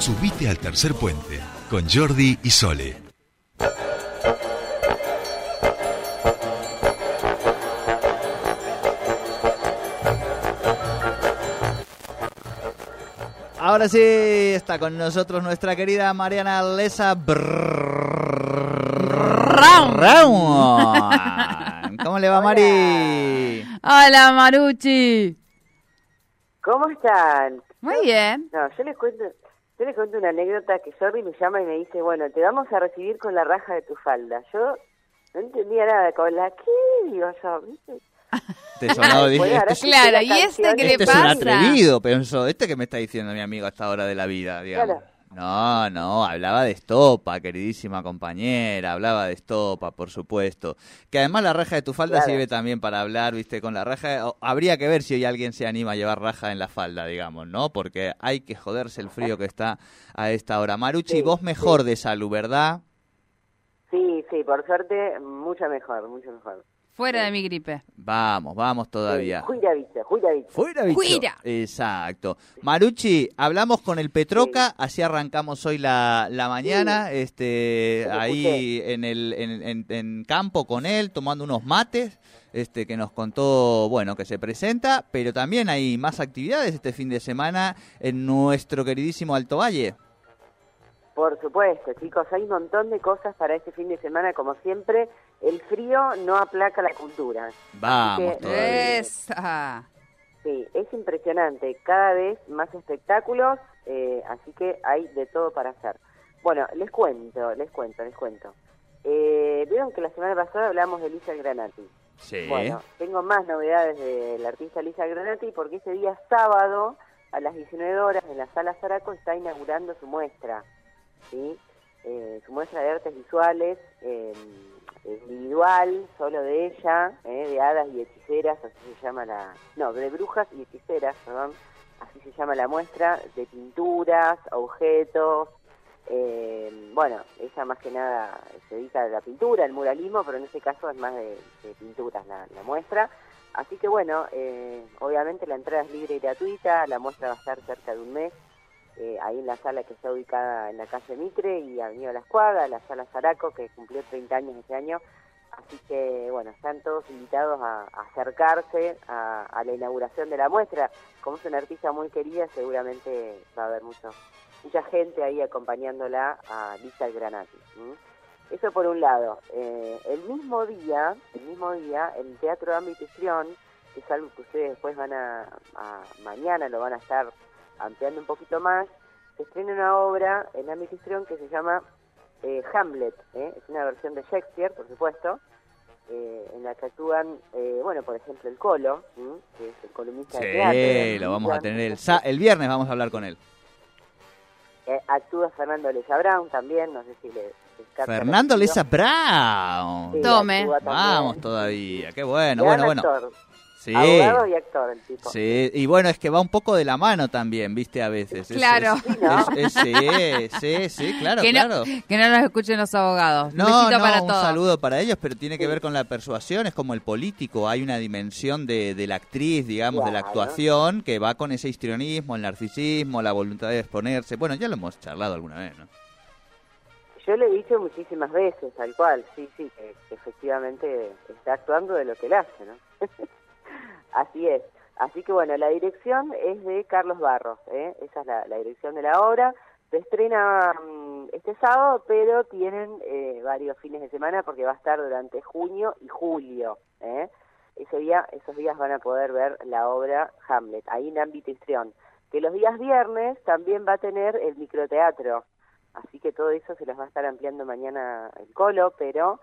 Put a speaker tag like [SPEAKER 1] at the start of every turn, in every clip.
[SPEAKER 1] Subite al tercer puente con Jordi y Sole.
[SPEAKER 2] Ahora sí está con nosotros nuestra querida Mariana Lesa. ¿Cómo le va, Mari?
[SPEAKER 3] Hola, Maruchi.
[SPEAKER 4] ¿Cómo están?
[SPEAKER 3] Muy bien.
[SPEAKER 4] No, yo les cuento, yo les cuento una anécdota que Jordi me llama y me dice, bueno, te vamos a recibir con la raja de tu falda. Yo no entendía nada, con la qué, digo yo, ¿viste?
[SPEAKER 2] Te sonó, dije,
[SPEAKER 4] Bueno,
[SPEAKER 2] este,
[SPEAKER 3] Claro,
[SPEAKER 4] la
[SPEAKER 3] ¿y este qué le
[SPEAKER 2] este es
[SPEAKER 3] pasa?
[SPEAKER 2] un atrevido, pensó. Este que me está diciendo mi amigo a esta hora de la vida, digamos.
[SPEAKER 4] Claro.
[SPEAKER 2] No, no, hablaba de estopa, queridísima compañera, hablaba de estopa, por supuesto. Que además la raja de tu falda
[SPEAKER 4] Claro.
[SPEAKER 2] sirve también para hablar, viste, con la raja. o- Habría que ver si hoy alguien se anima a llevar raja en la falda, digamos, ¿no? Porque hay que joderse el frío que está a esta hora. Maruchi,
[SPEAKER 4] Sí,
[SPEAKER 2] vos mejor de salud, ¿verdad?
[SPEAKER 4] Sí, sí, por suerte, mucho mejor, mucho mejor.
[SPEAKER 3] Fuera de mi gripe.
[SPEAKER 2] Vamos, vamos todavía.
[SPEAKER 4] Juira, viste, juira, viste.
[SPEAKER 2] Fuera, bicho.
[SPEAKER 3] Fuera.
[SPEAKER 2] Exacto. Maruchi, hablamos con el Petroca, así arrancamos hoy la, la mañana, este, ahí en el en, en- en campo con él, tomando unos mates, este, que nos contó, bueno, que se presenta, pero también hay más actividades este fin de semana en nuestro queridísimo Alto Valle.
[SPEAKER 4] Por supuesto, chicos, hay un montón de cosas para este fin de semana, como siempre, el frío no aplaca la cultura.
[SPEAKER 2] Vamos
[SPEAKER 4] que-.
[SPEAKER 3] Esa.
[SPEAKER 4] Sí, es impresionante, cada vez más espectáculos, eh, así que hay de todo para hacer. Bueno, les cuento, les cuento, les cuento. Eh, Vieron que la semana pasada hablamos de Lisa Granati.
[SPEAKER 2] Sí.
[SPEAKER 4] Bueno, tengo más novedades del artista Lisa Granati porque ese día sábado a las 19 horas en la Sala Zaraco está inaugurando su muestra, ¿sí? Eh, su muestra de artes visuales eh, individual, solo de ella, eh, de hadas y hechiceras, así se llama la... No, de brujas y hechiceras, perdón, así se llama la muestra, de pinturas, objetos, eh, bueno, ella más que nada se dedica a la pintura, al muralismo, pero en este caso es más de, de pinturas la, la muestra. Así que bueno, eh, obviamente la entrada es libre y gratuita, la muestra va a estar cerca de un mes, eh, ahí en la sala que está ubicada en la calle Mitre y Avenida La Escuadra, la sala Zaraco, que cumplió 30 años este año. Así que bueno, están todos invitados a, acercarse a, la inauguración de la muestra. Como es una artista muy querida, seguramente va a haber mucho, mucha gente ahí acompañándola a Lisa Granati. Eso por un lado. Eh, el mismo día, el mismo día, el Teatro Ámbito Histrión, que es algo que ustedes después van a- mañana lo van a estar ampliando un poquito más, se estrena una obra en Histrión que se llama eh, Hamlet, ¿eh? es una versión de Shakespeare, por supuesto, eh, en la que actúan, eh, bueno, por ejemplo, el Colo, que es el columnista de teatro.
[SPEAKER 2] Sí, lo vamos a tener el, sa- el viernes, vamos a hablar con él.
[SPEAKER 4] Eh, actúa Fernando Leza Brown también, no sé si le...
[SPEAKER 2] Fernando. Leza Brown.
[SPEAKER 4] Sí,
[SPEAKER 3] Tome.
[SPEAKER 2] Vamos todavía, qué bueno,
[SPEAKER 4] Gran
[SPEAKER 2] bueno, bueno. Sí,
[SPEAKER 4] Abogado y actor el tipo.
[SPEAKER 2] sí, y bueno, es que va un poco de la mano también, viste, a veces. Es-
[SPEAKER 3] Claro.
[SPEAKER 2] es-
[SPEAKER 4] Sí, ¿no?
[SPEAKER 2] es- es- sí, sí, sí, claro,
[SPEAKER 3] que, no,
[SPEAKER 2] claro.
[SPEAKER 3] que no nos escuchen los abogados.
[SPEAKER 2] No,
[SPEAKER 3] Besito
[SPEAKER 2] no,
[SPEAKER 3] para
[SPEAKER 2] un
[SPEAKER 3] todos.
[SPEAKER 2] saludo para ellos, pero tiene que ver con la persuasión, es como el político, hay una dimensión de, de la actriz, digamos, de la
[SPEAKER 4] Claro.
[SPEAKER 2] actuación, que va con ese histrionismo, el narcisismo, la voluntad de exponerse. Bueno, ya lo hemos charlado alguna vez, ¿no?
[SPEAKER 4] Yo le he dicho muchísimas veces, tal cual, sí, sí, que, que efectivamente está actuando de lo que él hace, ¿no? Así es. Así que bueno, la dirección es de Carlos Barros, ¿eh? esa es la, la dirección de la obra. Se estrena mm, este sábado, pero tienen eh, varios fines de semana porque va a estar durante junio y julio. ¿eh? Ese día, esos días van a poder ver la obra Hamlet, ahí en ámbito. Que los días viernes también va a tener el microteatro, Así que todo eso se los va a estar ampliando mañana el Colo, pero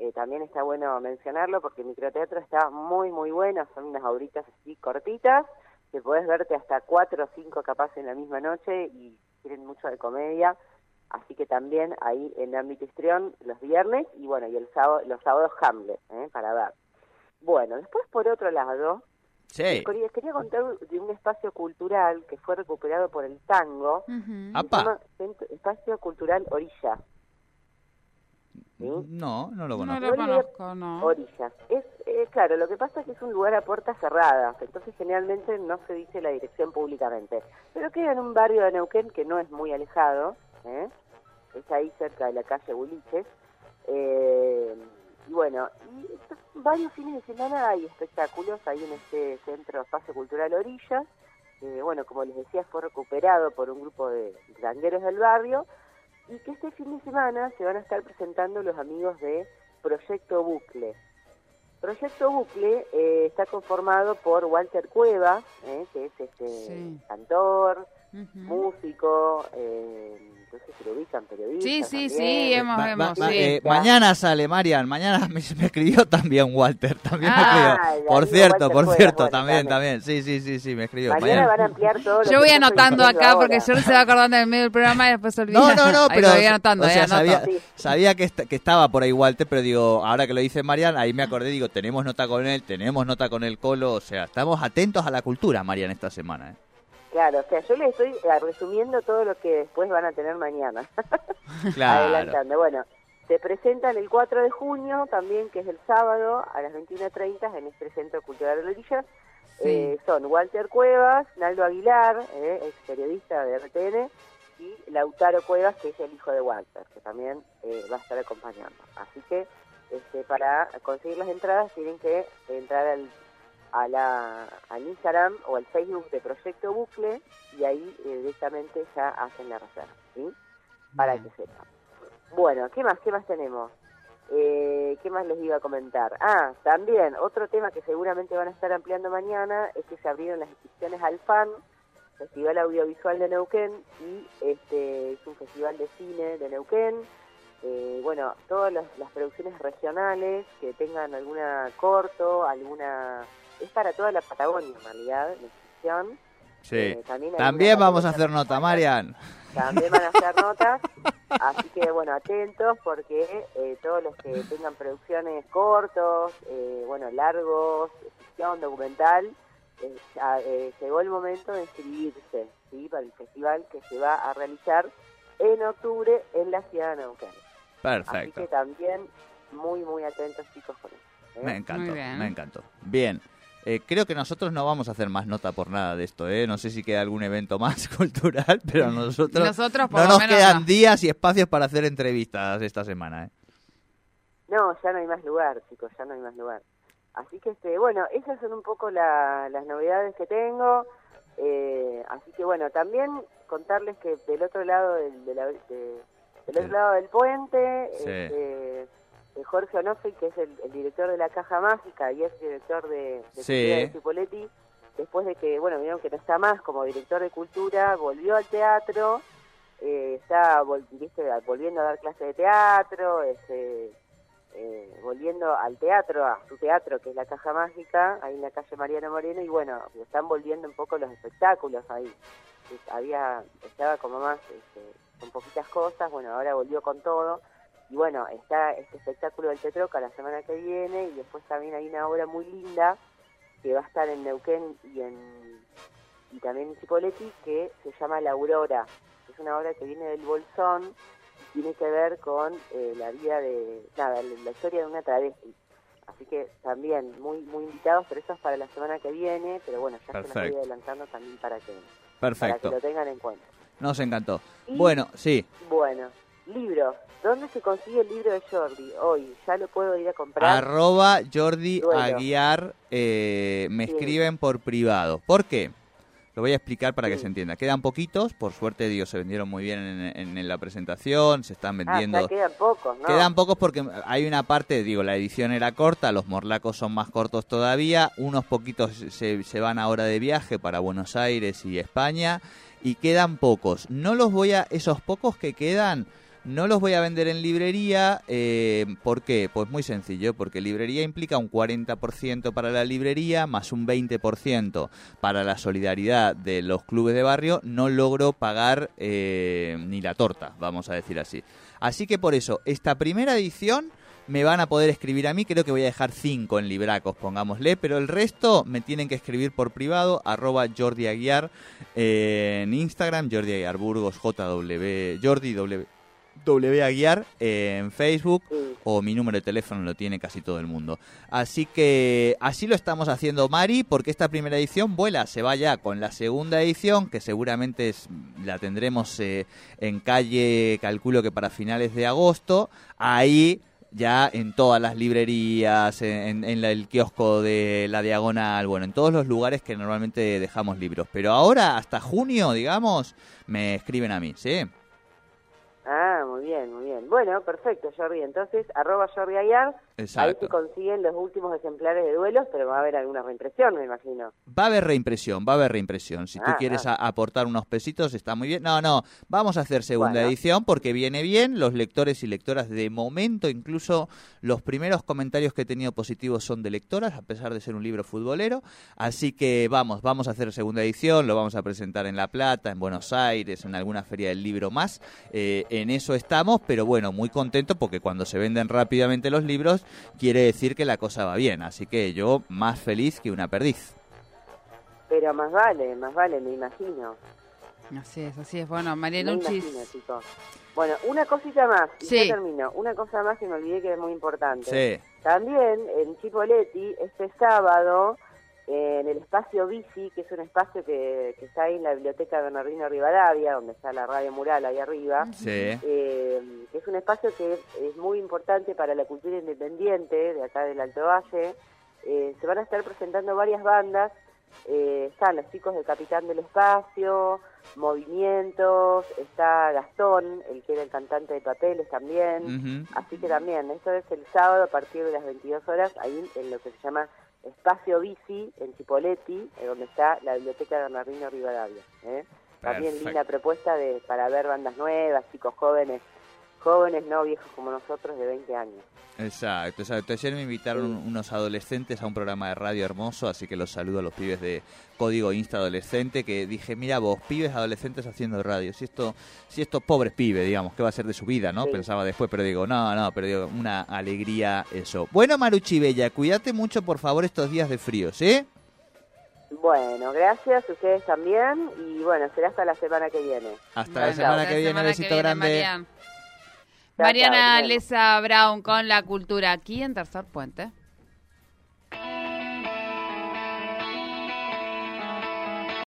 [SPEAKER 4] eh, también está bueno mencionarlo porque el microteatro está muy, muy bueno. Son unas obritas así cortitas que podés verte hasta cuatro o cinco capaz en la misma noche y tienen mucho de comedia. Así que también ahí en Ámbito Histrión los viernes y bueno, y el sábado, los sábados Hamlet, ¿eh? para ver. Bueno, después por otro lado,
[SPEAKER 2] Sí.
[SPEAKER 4] quería, quería contar de un espacio cultural que fue recuperado por el tango. Se llama Centro- Espacio Cultural Orilla. ¿Sí?
[SPEAKER 2] No, no lo
[SPEAKER 3] No
[SPEAKER 2] conozco.
[SPEAKER 3] lo conozco, no.
[SPEAKER 4] Orillas. Es, eh, claro, lo que pasa es que es un lugar a puertas cerradas, entonces generalmente no se dice la dirección públicamente. Pero queda en un barrio de Neuquén que no es muy alejado, ¿eh? es ahí cerca de la calle Buliches. Eh, y bueno, y estos varios fines de semana hay espectáculos ahí en este centro Espacio Cultural Orillas. bueno, como les decía, fue recuperado por un grupo de gangueros del barrio y que este fin de semana se van a estar presentando los amigos de Proyecto Bucle. Proyecto Bucle eh, está conformado por Walter Cueva, eh, que es este
[SPEAKER 3] Sí.
[SPEAKER 4] cantor, músico, eh, lo ubican.
[SPEAKER 3] Sí, sí,
[SPEAKER 4] también.
[SPEAKER 3] sí, hemos,
[SPEAKER 2] va-
[SPEAKER 3] hemos, sí.
[SPEAKER 2] eh, mañana sale, Marian. Mañana me, me escribió también Walter. También me escribió. Por cierto,
[SPEAKER 4] Walter
[SPEAKER 2] por cierto,
[SPEAKER 4] bueno,
[SPEAKER 2] también,
[SPEAKER 4] también.
[SPEAKER 2] también. Sí, sí, sí, sí, me escribió.
[SPEAKER 4] Mañana
[SPEAKER 2] Mañana.
[SPEAKER 4] van a ampliar todo
[SPEAKER 3] Yo voy anotando acá
[SPEAKER 4] ahora.
[SPEAKER 3] porque yo se va acordando en el medio del programa y después se olvida.
[SPEAKER 2] No, no, no,
[SPEAKER 3] Ahí
[SPEAKER 2] pero
[SPEAKER 3] lo voy anotando,
[SPEAKER 2] o sea, sabía,
[SPEAKER 4] Sí.
[SPEAKER 2] sabía que, est- que estaba por ahí Walter, pero digo, ahora que lo dice Marian, ahí me acordé, digo, tenemos nota con él, tenemos nota con el Colo, o sea, estamos atentos a la cultura, Marian, esta semana. ¿eh?
[SPEAKER 4] Claro, o sea, yo les estoy eh, resumiendo todo lo que después van a tener mañana.
[SPEAKER 2] Claro.
[SPEAKER 4] Adelantando. Bueno, se presentan el 4 de junio también, que es el sábado, a las 21.30 en este Centro Cultural de Orillas.
[SPEAKER 3] Sí.
[SPEAKER 4] Eh, son Walter Cuevas, Naldo Aguilar, eh, ex periodista de RTN, y Lautaro Cuevas, que es el hijo de Walter, que también eh, va a estar acompañando. Así que este, para conseguir las entradas tienen que entrar al, a la, al Instagram o al Facebook de Proyecto Bucle y ahí eh, directamente ya hacen la reserva, ¿sí? Para
[SPEAKER 3] Bien.
[SPEAKER 4] que sepan. Bueno, ¿qué más? ¿Qué más tenemos? Eh, ¿Qué más les iba a comentar? Ah, también, otro tema que seguramente van a estar ampliando mañana es que se abrieron las inscripciones al FAN, Festival Audiovisual de Neuquén, y este es un festival de cine de Neuquén. Eh, bueno, todas las, las producciones regionales que tengan alguna corto, alguna... Es para toda la Patagonia, en realidad, la inscripción.
[SPEAKER 2] Sí.
[SPEAKER 4] Eh, también
[SPEAKER 2] vamos a hacer nota, Marian.
[SPEAKER 4] también van a hacer notas, así que bueno, atentos porque eh, todos los que tengan producciones cortos, eh, bueno, largos, ficción, documental, eh, ya, eh, llegó el momento de inscribirse ¿sí? para el festival que se va a realizar en octubre en la ciudad de Neuquén. Así
[SPEAKER 2] Perfecto.
[SPEAKER 4] que también muy, muy atentos chicos con eso. ¿eh?
[SPEAKER 2] Me encantó, me encantó. Bien. Eh, creo que nosotros no vamos a hacer más nota por nada de esto, ¿eh? No sé si queda algún evento más cultural, pero nosotros,
[SPEAKER 3] Nosotros, por
[SPEAKER 2] no
[SPEAKER 3] lo
[SPEAKER 2] nos
[SPEAKER 3] menos,
[SPEAKER 2] quedan
[SPEAKER 3] no.
[SPEAKER 2] días y espacios para hacer entrevistas esta semana, ¿eh?
[SPEAKER 4] No, ya no hay más lugar, chicos, ya no hay más lugar. Así que, este, bueno, esas son un poco la- las novedades que tengo. Eh, así que, bueno, también contarles que del otro lado del, de la- de- del otro lado del puente,
[SPEAKER 2] Sí.
[SPEAKER 4] este, Jorge Onofre, que es el, el director de la Caja Mágica y es director de, de
[SPEAKER 2] Sí.
[SPEAKER 4] Cultura de Cipoletti, después de que, bueno, vieron que no está más como director de cultura, volvió al teatro, eh, está vol- viste, volviendo a dar clases de teatro, este, eh, volviendo al teatro, a su teatro que es la Caja Mágica, ahí en la calle Mariano Moreno, y bueno, están volviendo un poco los espectáculos ahí. Había, estaba como más este, con poquitas cosas, bueno, ahora volvió con todo. Y bueno, está este espectáculo del Tetroca la semana que viene y después también hay una obra muy linda que va a estar en Neuquén y en y también en Chipoletti que se llama La Aurora. Es una obra que viene del Bolsón y tiene que ver con eh, la vida de, nada, la, historia de una travesti. Así que también muy muy invitados, pero eso es para la semana que viene, pero bueno, ya se los
[SPEAKER 2] Perfecto.
[SPEAKER 4] voy adelantando también para que, para que
[SPEAKER 2] Perfecto.
[SPEAKER 4] lo tengan en cuenta.
[SPEAKER 2] Nos encantó.
[SPEAKER 4] Y-
[SPEAKER 2] Bueno, sí.
[SPEAKER 4] Bueno, libros. ¿Dónde se consigue el libro de Jordi? Hoy, ¿ya lo puedo ir a comprar?
[SPEAKER 2] Arroba Jordi
[SPEAKER 4] Duelo.
[SPEAKER 2] Aguiar eh, me
[SPEAKER 4] Sí.
[SPEAKER 2] escriben por privado. ¿Por qué? Lo voy a explicar para que se entienda. Quedan poquitos, por suerte, digo, se vendieron muy bien en, en la presentación, se están
[SPEAKER 4] ah,
[SPEAKER 2] vendiendo.
[SPEAKER 4] ya quedan pocos, ¿no?
[SPEAKER 2] Quedan pocos porque hay una parte, digo, la edición era corta, los morlacos son más cortos todavía, unos poquitos se, se van ahora de viaje para Buenos Aires y España y quedan pocos. No los voy a, esos pocos que quedan, no los voy a vender en librería. Eh, ¿Por qué? Pues muy sencillo, porque librería implica un 40% para la librería más un 20% para la solidaridad de los clubes de barrio. No logro pagar eh, ni la torta, vamos a decir así. Así que por eso, esta primera edición me van a poder escribir a mí, creo que voy a dejar cinco en Libracos, pongámosle, pero el resto me tienen que escribir por privado, arroba Jordi Aguiar eh, en Instagram, Jordi Aguiar Burgos, JW, Jordi W. W Aguiar eh, en Facebook
[SPEAKER 4] Sí.
[SPEAKER 2] o mi número de teléfono lo tiene casi todo el mundo. Así que así lo estamos haciendo Mari porque esta primera edición vuela, se va ya con la segunda edición que seguramente es- la tendremos eh, en calle, calculo que para finales de agosto, ahí ya en todas las librerías, en, en la- el kiosco de la diagonal, bueno, en todos los lugares que normalmente dejamos libros. Pero ahora, hasta junio, digamos, me escriben a mí, ¿sí?
[SPEAKER 4] Ah, muy bien, muy bien. Bueno, perfecto, Jordi. Entonces, arroba Jordi Ayar, ahí se consiguen los últimos ejemplares de duelos, pero va a haber alguna reimpresión, me imagino.
[SPEAKER 2] Va a haber reimpresión, va a haber reimpresión. Si tú
[SPEAKER 4] Ah,
[SPEAKER 2] quieres
[SPEAKER 4] ah.
[SPEAKER 2] aportar unos pesitos, está muy bien. No, no, vamos a hacer segunda
[SPEAKER 4] Bueno.
[SPEAKER 2] edición porque viene bien. Los lectores y lectoras de momento, incluso los primeros comentarios que he tenido positivos son de lectoras, a pesar de ser un libro futbolero. Así que vamos, vamos a hacer segunda edición, lo vamos a presentar en La Plata, en Buenos Aires, en alguna feria del libro más. Eh, en eso estamos, pero bueno, muy contento porque cuando se venden rápidamente los libros, quiere decir que la cosa va bien. Así que yo más feliz que una perdiz.
[SPEAKER 4] Pero más vale, más vale, me imagino.
[SPEAKER 3] Así es, así es. Bueno, María Luchis.
[SPEAKER 4] Bueno, una cosita más, y
[SPEAKER 3] Sí.
[SPEAKER 4] ya termino. Una cosa más que me olvidé que es muy importante.
[SPEAKER 2] Sí.
[SPEAKER 4] También en Chipoletti, este sábado, en el espacio Bici, que es un espacio que, que está ahí en la biblioteca Bernardino Rivadavia, donde está la radio mural ahí arriba,
[SPEAKER 2] Sí.
[SPEAKER 4] eh, que es un espacio que es muy importante para la cultura independiente de acá del Alto Valle. Eh, se van a estar presentando varias bandas. eh, están los chicos del Capitán del Espacio, Movimientos, está Gastón, el que era el cantante de papeles también. Así que también, esto es el sábado a partir de las 22 horas, ahí en lo que se llama Espacio Bici, en Chipoletti, donde está la Biblioteca Bernardino Rivadavia. ¿eh? También linda propuesta de para ver bandas nuevas, chicos jóvenes, jóvenes no viejos como nosotros de 20 años.
[SPEAKER 2] Exacto, exacto. Ayer me invitaron
[SPEAKER 4] Sí.
[SPEAKER 2] unos adolescentes a un programa de radio hermoso, así que los saludo a los pibes de Código Insta Adolescente, que dije, mira vos, pibes adolescentes haciendo radio, si esto, si estos pobres pibes, digamos, ¿qué va a ser de su vida, no?
[SPEAKER 4] Sí.
[SPEAKER 2] Pensaba después, pero digo, no, no, pero digo, una alegría eso. Bueno, Maruchi Bella, cuídate mucho, por favor, estos días de frío, ¿sí?
[SPEAKER 4] Bueno, gracias, ustedes también, y bueno, será hasta la semana que viene.
[SPEAKER 2] Hasta
[SPEAKER 3] Bueno,
[SPEAKER 2] la semana
[SPEAKER 3] hasta
[SPEAKER 2] que
[SPEAKER 3] la
[SPEAKER 2] viene,
[SPEAKER 3] semana
[SPEAKER 2] besito
[SPEAKER 3] viene,
[SPEAKER 2] grande.
[SPEAKER 3] Mariana. Lesa Brown con la cultura aquí en Tercer Puente.